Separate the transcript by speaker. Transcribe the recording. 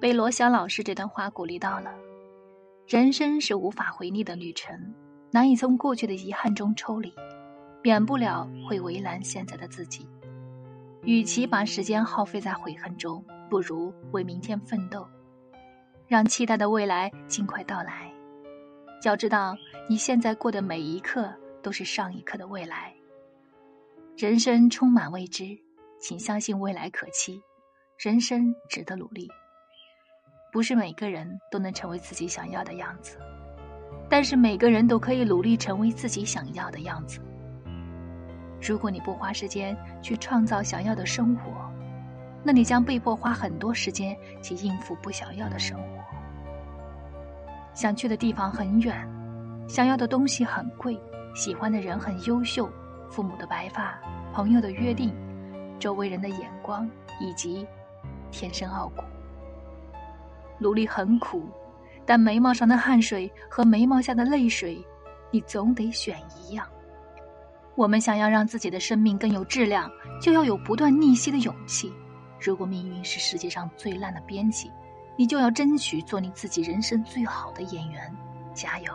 Speaker 1: 被罗翔老师这段话鼓励到了。人生是无法回逆的旅程，难以从过去的遗憾中抽离，免不了会为难现在的自己。与其把时间耗费在悔恨中，不如为明天奋斗，让期待的未来尽快到来。要知道，你现在过的每一刻都是上一刻的未来。人生充满未知，请相信未来可期，人生值得努力。不是每个人都能成为自己想要的样子，但是每个人都可以努力成为自己想要的样子。如果你不花时间去创造想要的生活，那你将被迫花很多时间去应付不想要的生活。想去的地方很远，想要的东西很贵，喜欢的人很优秀，父母的白发，朋友的约定，周围人的眼光，以及天生傲骨。努力很苦，但眉毛上的汗水和眉毛下的泪水，你总得选一样。我们想要让自己的生命更有质量，就要有不断逆袭的勇气。如果命运是世界上最烂的编辑，你就要争取做你自己人生最好的演员。加油！